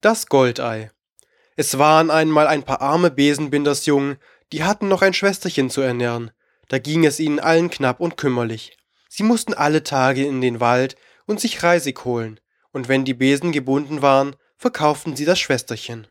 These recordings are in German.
Das Goldei. Es waren einmal ein paar arme Besenbindersjungen, die hatten noch ein Schwesterchen zu ernähren. Da ging es ihnen allen knapp und kümmerlich. Sie mussten alle Tage in den Wald und sich Reisig holen, und wenn die Besen gebunden waren, verkauften sie das Schwesterchen.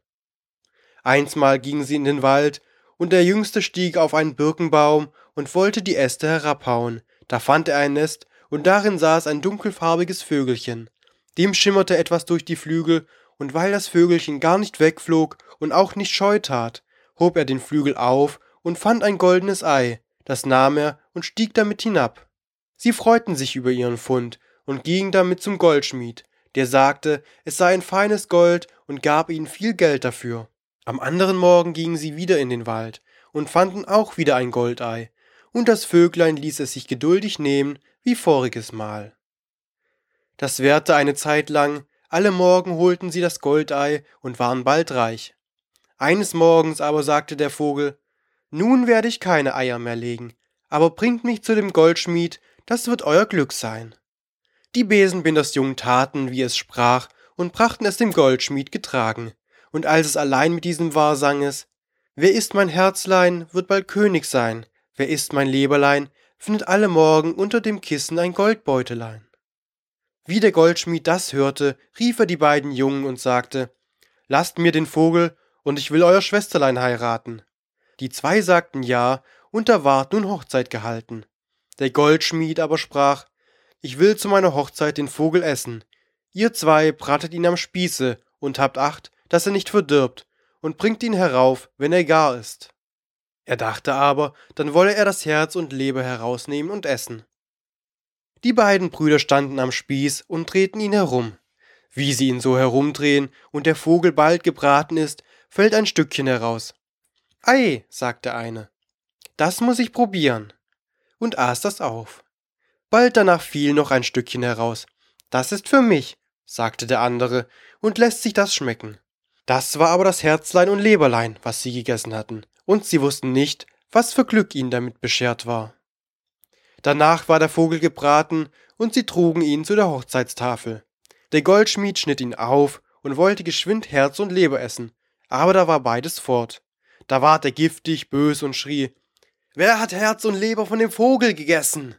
Einsmal gingen sie in den Wald, und der Jüngste stieg auf einen Birkenbaum und wollte die Äste herabhauen. Da fand er ein Nest, und darin saß ein dunkelfarbiges Vögelchen. Dem schimmerte etwas durch die Flügel, und weil das Vögelchen gar nicht wegflog und auch nicht scheu tat, hob er den Flügel auf und fand ein goldenes Ei, das nahm er und stieg damit hinab. Sie freuten sich über ihren Fund und gingen damit zum Goldschmied, der sagte, es sei ein feines Gold und gab ihnen viel Geld dafür. Am anderen Morgen gingen sie wieder in den Wald und fanden auch wieder ein Goldei, und das Vöglein ließ es sich geduldig nehmen wie voriges Mal. Das währte eine Zeit lang, alle Morgen holten sie das Goldei und waren bald reich. Eines Morgens aber sagte der Vogel, Nun werde ich keine Eier mehr legen, aber bringt mich zu dem Goldschmied, das wird euer Glück sein. Die Besenbindersjungen taten, wie es sprach, und brachten es dem Goldschmied getragen. Und als es allein mit diesem war, sang es, Wer ist mein Herzlein, wird bald König sein, wer ist mein Leberlein, findet alle Morgen unter dem Kissen ein Goldbeutelein. Wie der Goldschmied das hörte, rief er die beiden Jungen und sagte, Lasst mir den Vogel, und ich will euer Schwesterlein heiraten. Die zwei sagten ja, und da ward nun Hochzeit gehalten. Der Goldschmied aber sprach, Ich will zu meiner Hochzeit den Vogel essen. Ihr zwei bratet ihn am Spieße und habt Acht, dass er nicht verdirbt, und bringt ihn herauf, wenn er gar ist. Er dachte aber, dann wolle er das Herz und Leber herausnehmen und essen. Die beiden Brüder standen am Spieß und drehten ihn herum. Wie sie ihn so herumdrehen und der Vogel bald gebraten ist, fällt ein Stückchen heraus. Ei, sagte eine, das muss ich probieren, und aß das auf. Bald danach fiel noch ein Stückchen heraus. Das ist für mich, sagte der andere, und lässt sich das schmecken. Das war aber das Herzlein und Leberlein, was sie gegessen hatten, und sie wussten nicht, was für Glück ihnen damit beschert war. Danach war der Vogel gebraten, und sie trugen ihn zu der Hochzeitstafel. Der Goldschmied schnitt ihn auf und wollte geschwind Herz und Leber essen, aber da war beides fort. Da ward er giftig, bös und schrie, Wer hat Herz und Leber von dem Vogel gegessen?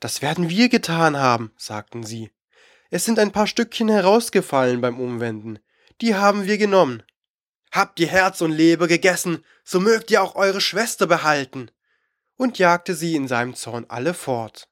Das werden wir getan haben, sagten sie. Es sind ein paar Stückchen herausgefallen beim Umwenden. Die haben wir genommen. Habt ihr Herz und Leber gegessen, so mögt ihr auch eure Schwester behalten und jagte sie in seinem Zorn alle fort.